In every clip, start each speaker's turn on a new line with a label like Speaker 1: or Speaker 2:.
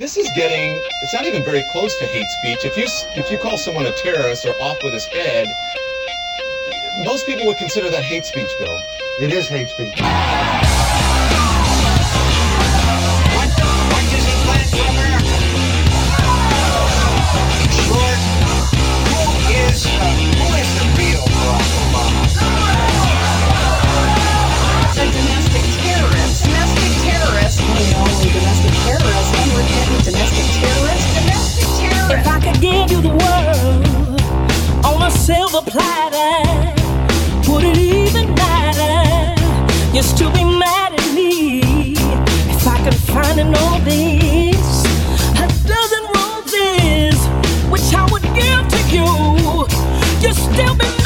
Speaker 1: this is getting, it's not even very close to hate speech. If you, if you call someone a terrorist or off with his head, most people would consider that hate speech, Bill.
Speaker 2: It is hate speech.
Speaker 3: domestic terrorist. Domestic terrorist. domestic terrorist.
Speaker 4: If I could give you the world on a silver platter, would it even matter? You'd still be mad at me if I could find an this, a dozen roses, which I would give to you. You'd still be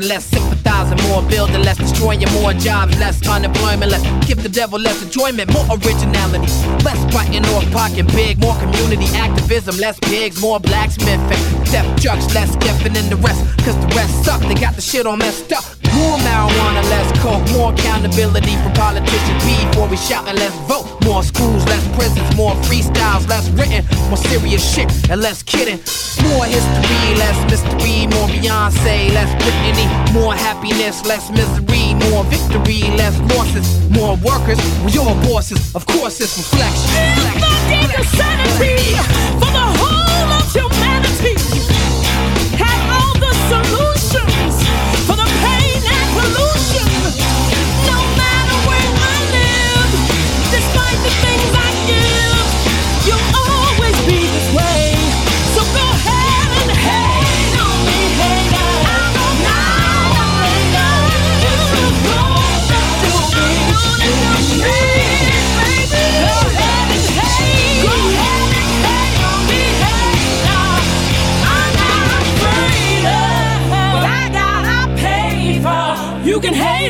Speaker 5: enterprising, less sympathizing, more building, less destroying, more jobs, less unemployment, less give the devil less enjoyment, more originality, less fighting or pocket big, more community activism, less pigs, more blacksmithing, theft trucks, less skipping than the rest, cause the rest suck, they got the shit all messed up. More marijuana, less coke, more accountability from politicians before we shout and let's vote. More schools, less prisons, more freestyles, less written, more serious shit, and less kidding. More history, less mystery, more Beyonce, less Britney, more happiness, less misery, more victory, less losses, more workers, we all bosses, of course it's reflection.
Speaker 4: If I gave for the whole of humanity, had all the solutions for the pain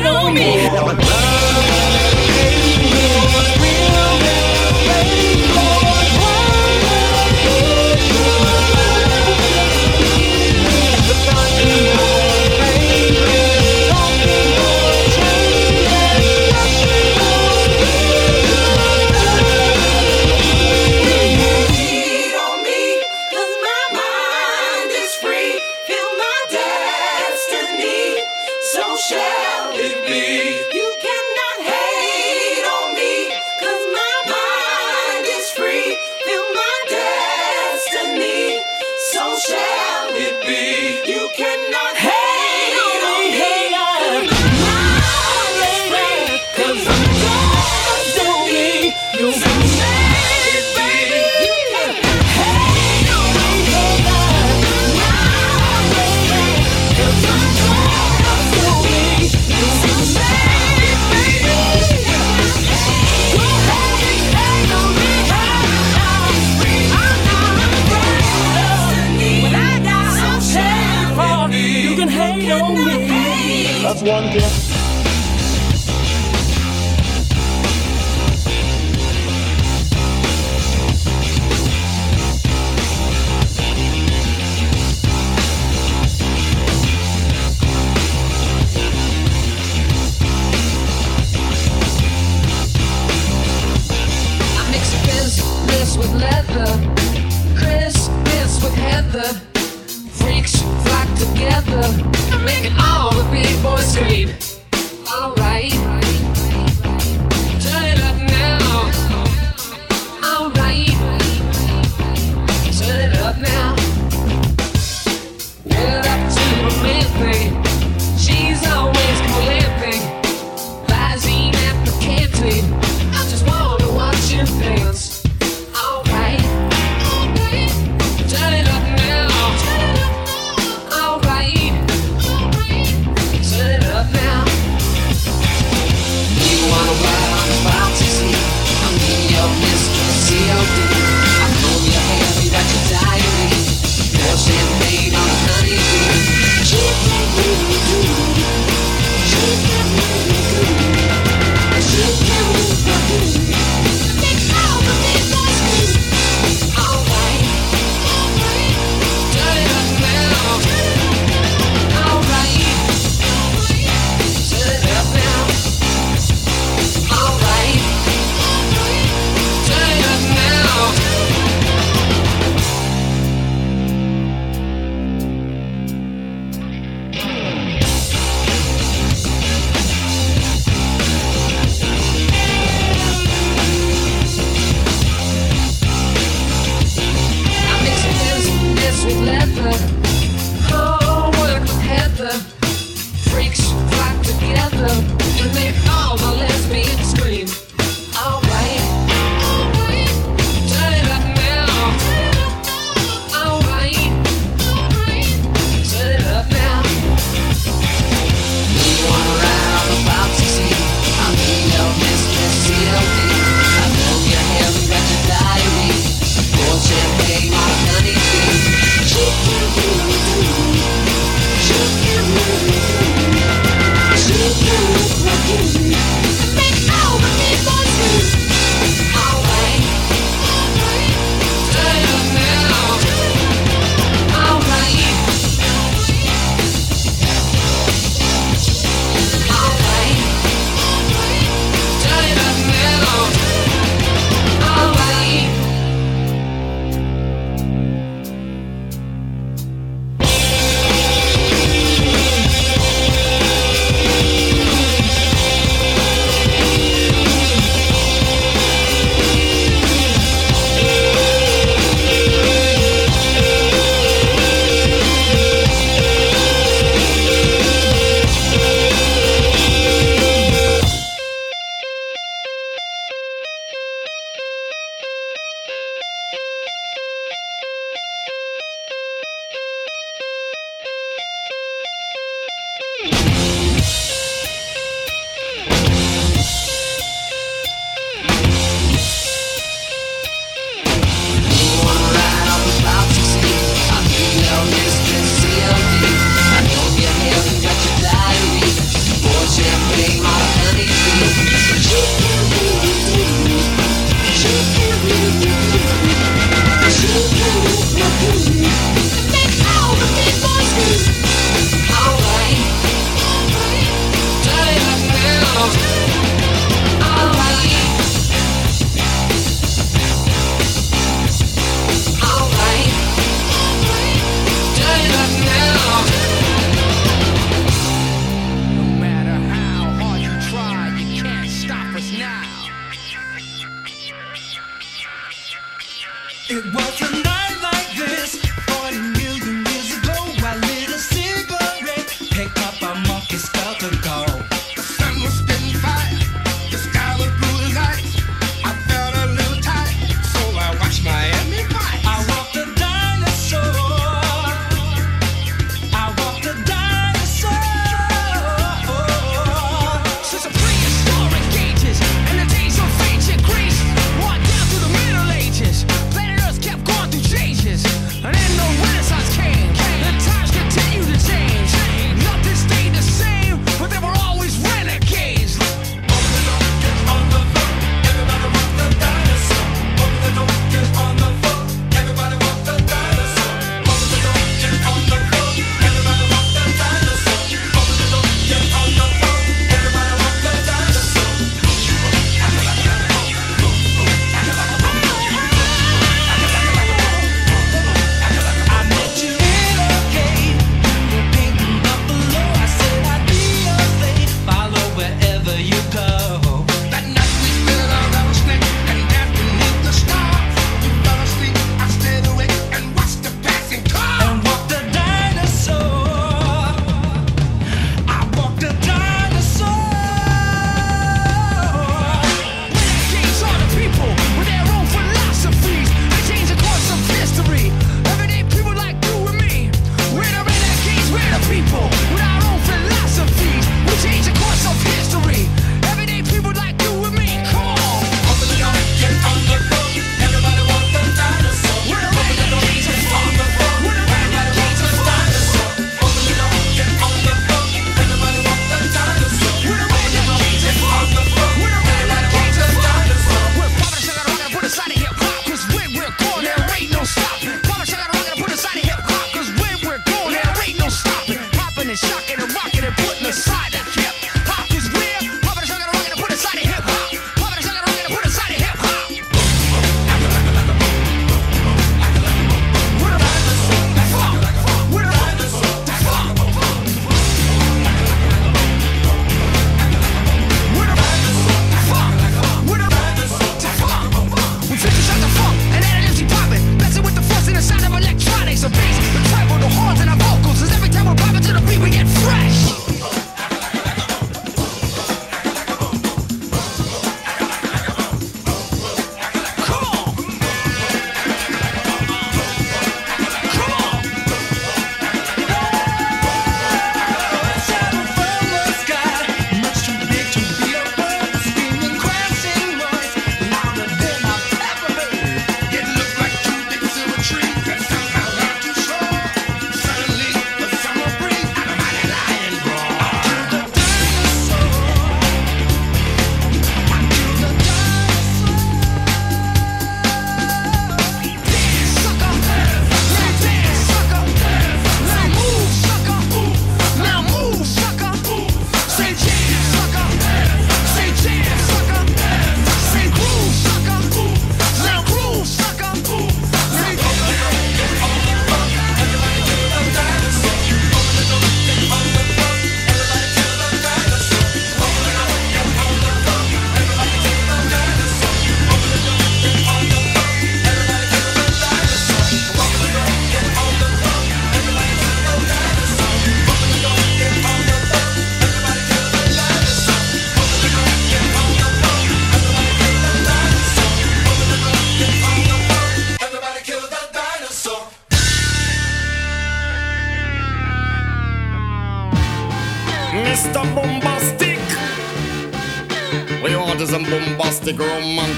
Speaker 4: on me.
Speaker 2: One gift.
Speaker 6: with leather. Christmas with Heather. Freaks flock together. Making all the big boys scream. It
Speaker 7: was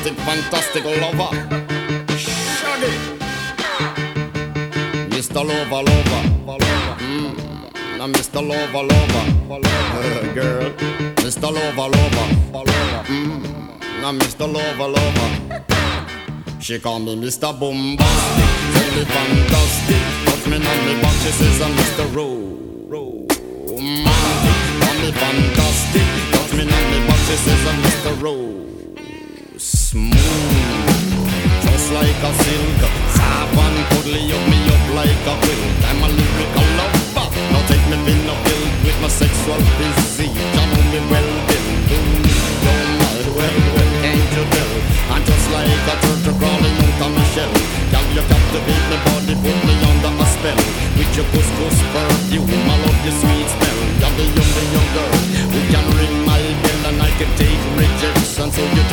Speaker 8: romantic, fantastic lover. Shaggy. Mr. Lover, lover. Mm. Now Mr. Lover, lover. Girl. Mr. Lover, lover. Mm. Now Mr. Lover, lover. She call me Mr. Bombastic, tell me fantastic. Touch me on me back, she says I'm Mr. Romantic. Call me fantastic, touch me on me back, she says I'm Mr. Rose. Smooth, just like a silk. And cuddly, up me up like a quilt. I'm a lyrical lover. Now take me pin up pill with my sexual physique. You know me well, Bill. Don't mind, well, well, can't you tell? I'm just like a turtle crawling out of my shell. Girl, you captivate my body, put me under a spell. With your couscous perfume, I love your sweet smell. You're the young, the young girl who can ring my bell and I can take rejection. So you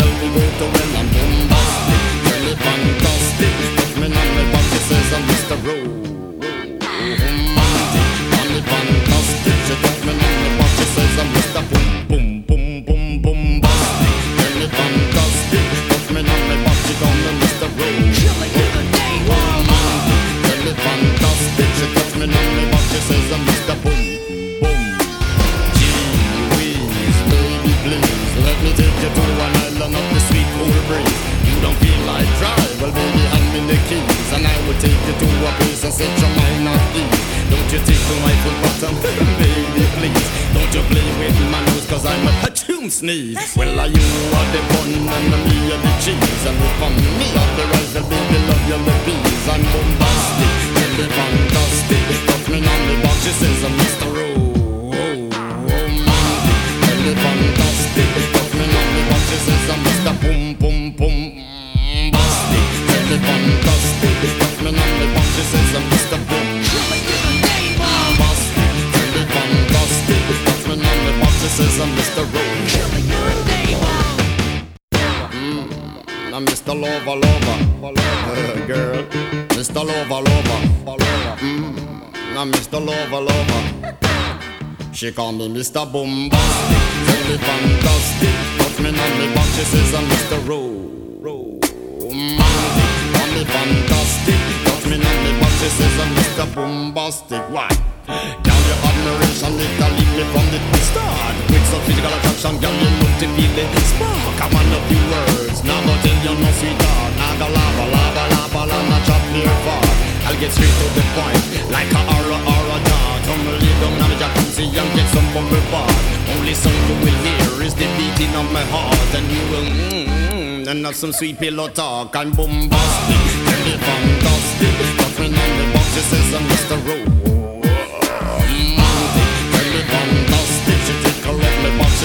Speaker 8: on the box, she says I'm Mr. Romantic. I'm Mr. Lover, lover, girl. Mr. Lover, lover, mm. I'm Mr. Lover, lover. She call me Mr. Bombastic, really fantastic. Touch me on me back, she says I'm Mr. Romantic. Call me fantastic, touch me on me back, she says I'm Mr. Bombastic. Why? Girl, your admiration, it can lead me from the start. With some physical attraction, girl, you know to feel the spark. I want a few words, now go tell you no sweetheart. Go lava, lava, lava, lava, chop near far. I'll get straight to the point, like a aura, aura dart. Come lay down on the jacuzzi and get some bumble bath. Only song you will hear is the beating of my heart, and you will mmm, and have some sweet pillow talk. I'm bombastic, really fantastic. Me on the box, it says I'm Mr. Rowe. Really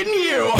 Speaker 4: in
Speaker 9: you.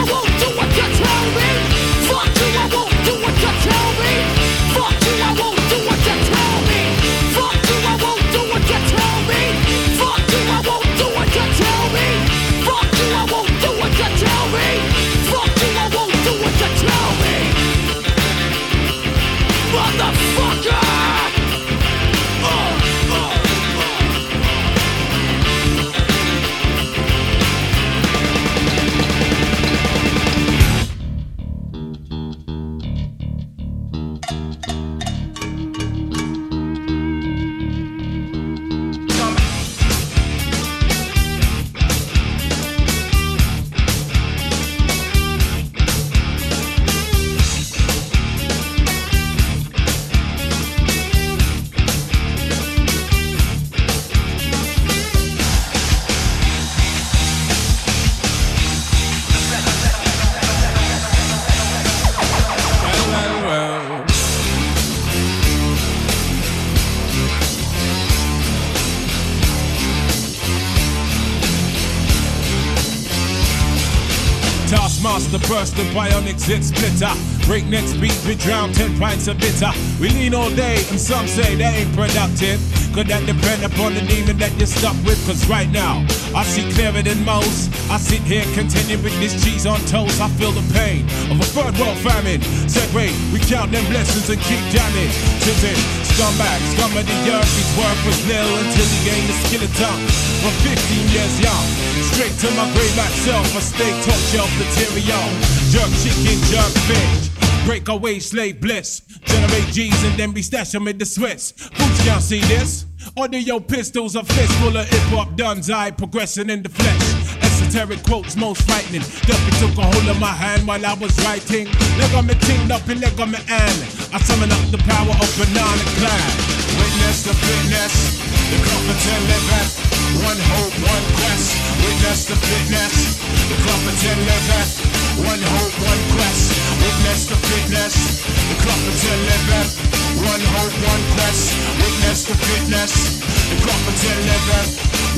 Speaker 10: Burst the bionic zit splitter. Breakneck speed, we drown 10 pints of bitter. We lean all day, and some say that ain't productive. Could that depend upon the demon that you're stuck with? Cause right now, I see clearer than most. I sit here contented with this cheese on toast. I feel the pain of a third world famine. Segue, we count them blessings and keep jamming. Tipping, scumbag, scum of the earth, his work was nil until he gained the skill of tongue. From 15 years young, straight to my grave myself, a steak top shelf material. Jerk chicken, jerk fish. Break away slave bliss. Generate G's and then be stash 'em in the Swiss. Fools y'all see this. Order Audio pistols, a fist full of hip hop duns. I progressing in the flesh. Esoteric quotes, most frightening. Duffy took a hold of my hand while I was writing. Leg on me teamed up and leg on me and I summon up the power of Banana Klan. Witness the fitness, the Crofton liveth. One hope, one quest. Witness the fitness, the Crofton liveth. One hope, one quest. Witness the fitness, the Crofton liveth. One hope, one quest. Witness the fitness, the Crofton liveth.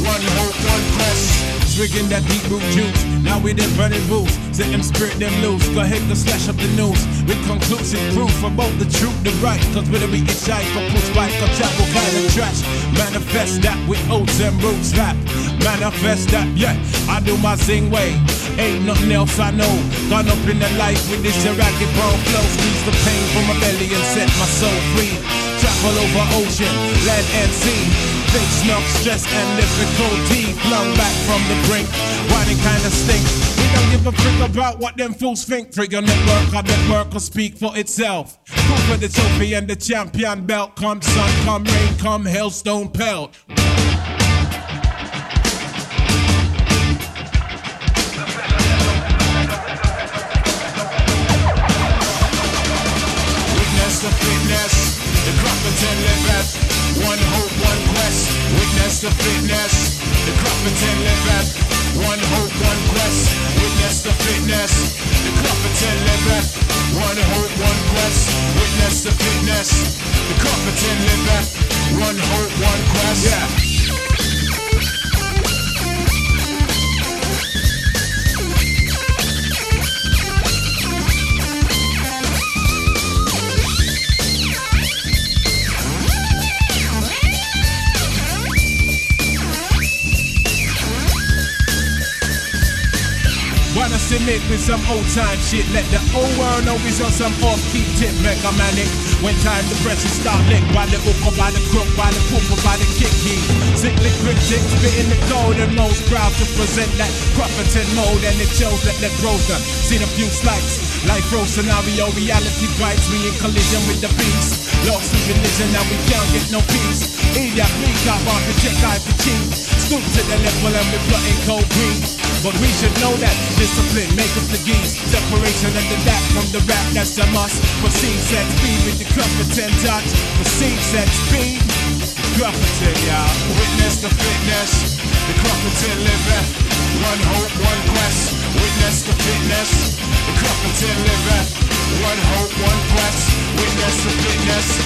Speaker 10: One hope, one quest. Swigging that deep root juice. Now we them burning boots. Set them spirit them loose. Go ahead and slash up the news. With conclusive proof both the truth, the right. Cause whether we get shy for push bike or chapel kind of trash. Manifest that with oats and roots rap. Manifest that, yeah. I do my zing way. Ain't nothing else I know. Gone up in the life with this ragged bone flow. Squeeze the pain from my belly and set my soul free. Travel over ocean, land and sea. Think snuff, stress, and difficulty. Flung back from the brink. They kinda stink? We don't give a frick about what them fools think. Trigger network, our network will speak for itself. Go for the trophy and the champion belt. Come sun, come rain, come hailstone pelt. One hope, one quest. Witness the fitness, the Crofton live at one hope, one quest. Witness the fitness, the Crofton live at one hope, one quest. Witness the fitness, the Crofton live at one hope, one quest. Yeah. Wanna with some old time shit. Let the old world know we's on some off key tip mega manic. When time the presses start lick by the hook by the crook, by the poop by the kick key. Sickly cryptic, spitting the and most proud to present that Crofton mode and it shows that the seen a few slights. Life row scenario, reality bites me in collision with the beast. Lost in religion, now we can't get no peace. We got on to check for cheap. Stoop to the level and we're plotting cold green. But we should know that discipline make up the geese. Separation and the that from the rap, that's a must. Proceed, set speed with the Crofton touch. Proceed, set speed. Crofton, y'all. Witness the fitness. The Crofton living. One hope, one quest. Witness the fitness. The. One hope, one. Witness the. The.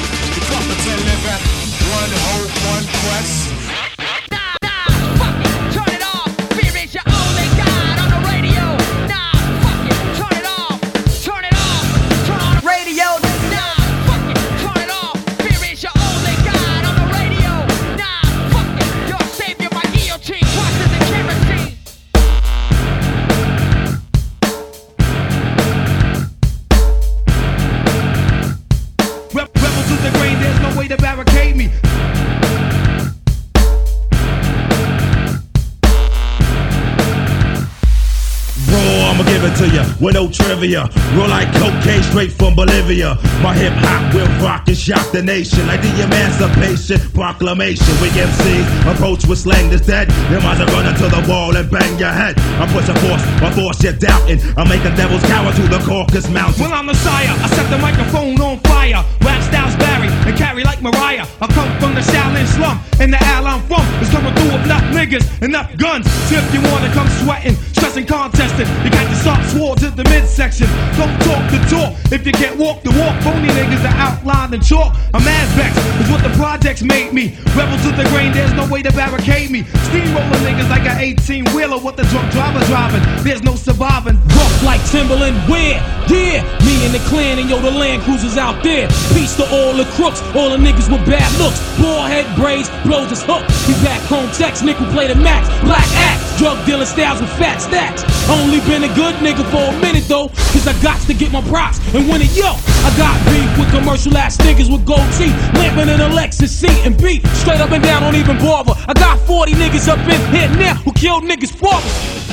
Speaker 10: One hope, one quest.
Speaker 11: No.
Speaker 12: Roll like cocaine straight from Bolivia. My hip hop will rock and shock the nation like the Emancipation Proclamation. We MCs approach with slang that's dead. You might as well run into the wall and bang your head. I push a force, my force you're doubting. I make making devils cower to the Caucasus Mountains.
Speaker 11: Well, I'm the sire. I set the microphone on fire. Rap styles vary and carry like Mariah. I come from the Shaolin slum, and the al I'm from is coming through with enough niggas, enough guns. So if you wanna come sweating, stressing, contesting, you got to start swords at the midsection. Don't talk the talk if you can't walk the walk. Phony niggas are outlined in chalk. I'm Azbex is what the projects made me. Rebel to the grain, there's no way to barricade me. Steamroller niggas like an 18 wheeler with the drunk driver driving. There's no surviving.
Speaker 13: Rough like Timberland, where? Yeah, me and the clan and yo, the land cruisers out there. Peace to all the crooks, all the niggas with bad looks. Bald head braids, blows his hook. We back home, text, nickel play the max. Black axe, drug dealer styles with fat stacks. Only been a good nigga for a minute though, cause I got to get my props and win it. Yo, I got beef with commercial ass niggas with gold teeth, lamping in a Lexus seat and beat straight up and down, don't even bother. I got 40 niggas up in here now who killed niggas for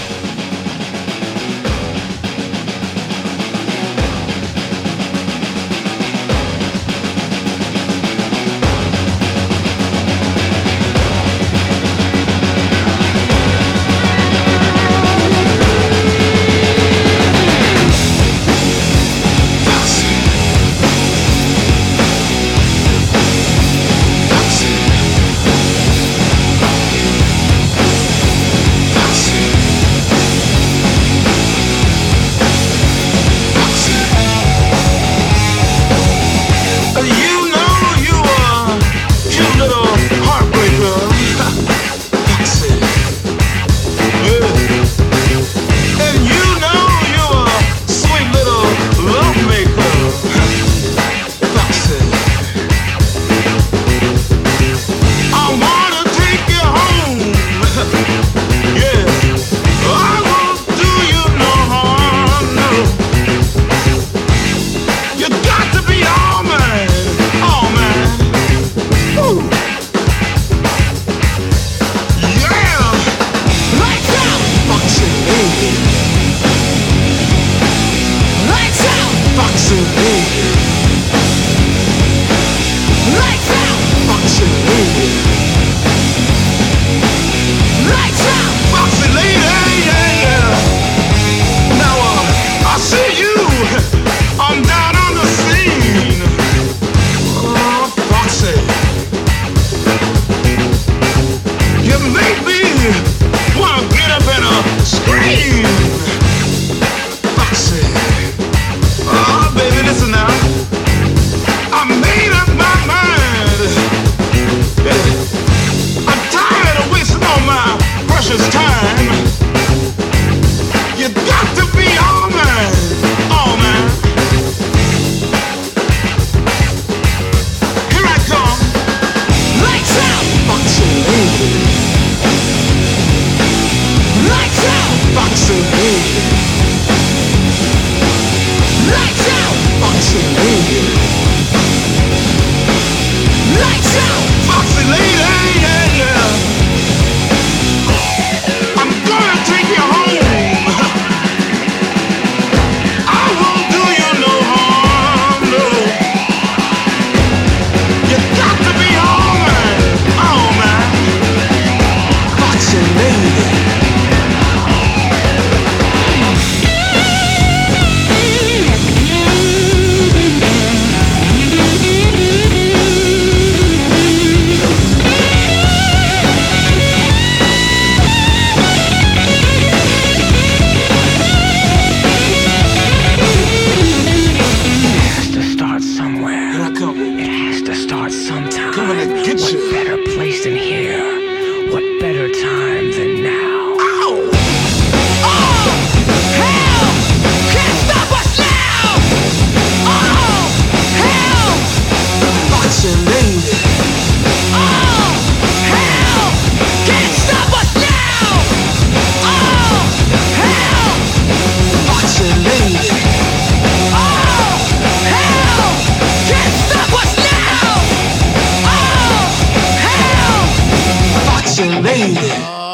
Speaker 14: lady.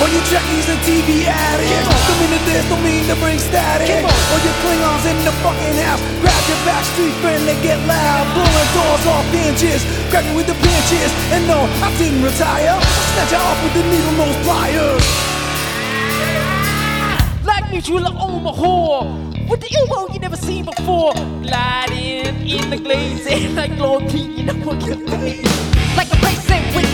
Speaker 15: All you Trekkies and TV addicts Don't mean to this, don't mean to bring static. All you Klingons in the fucking house. Grab your backstreet friend, they get loud. Blowing doors off hinges Grab you with the pinches And no, I didn't retire. Snatch you off with the needle nose pliers.
Speaker 5: Like me, you like my whore. With the elbow you never seen before. Gliding in the glazing like Lord P, you know what. Like a racing with the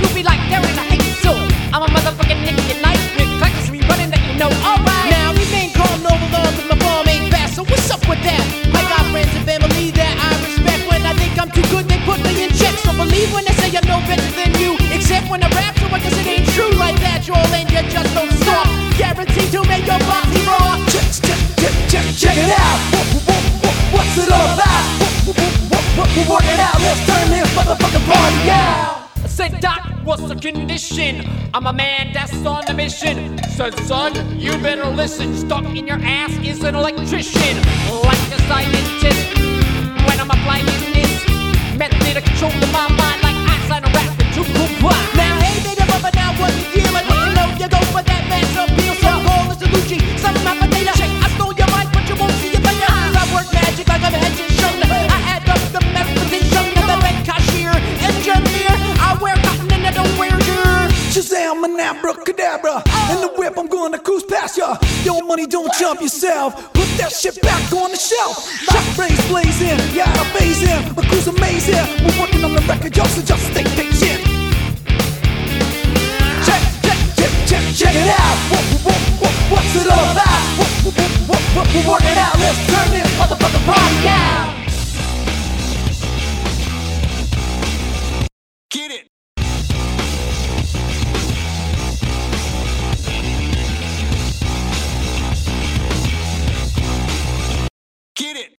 Speaker 5: Groovy like Darren, I hate so. I'm a motherfucking nigga at night. With practice running that you know. Alright. Now we ain't calling over love cause my form ain't fast. So what's up with that? I got friends and family that I respect. When I think I'm too good, they put me in check. So believe when they say I'm no better than you. Except when I rap, so I guess it ain't true like that. Joel and you just don't stop. Guaranteed to make your body rock.
Speaker 15: Check, check, check, check, check it out what, what, what, What's it all about? We're working out Let's turn this motherfucking party out
Speaker 5: I said, Doc, what's the condition? I'm a man that's on a mission. Said, son, you better listen. Stuck in your ass is an electrician. Like a scientist, when I'm applying this method of controlling my mind, like Einstein or rapping to comply. Now, hey, baby, mother, now what you feeling?
Speaker 15: Shazam, an abracadabra In the whip, I'm gonna cruise past ya. Your money don't jump yourself. Put that shit back on the shelf. Shot rays blazing, yeah, I'm phasing My crew's amazing. We're working on the record, y'all, so just stay patient. Check, check, check, check, check it out. What, what, what, What's it all about? What, what, what, what, we're working out? Let's turn this motherfucking party out
Speaker 16: Get it. Get it.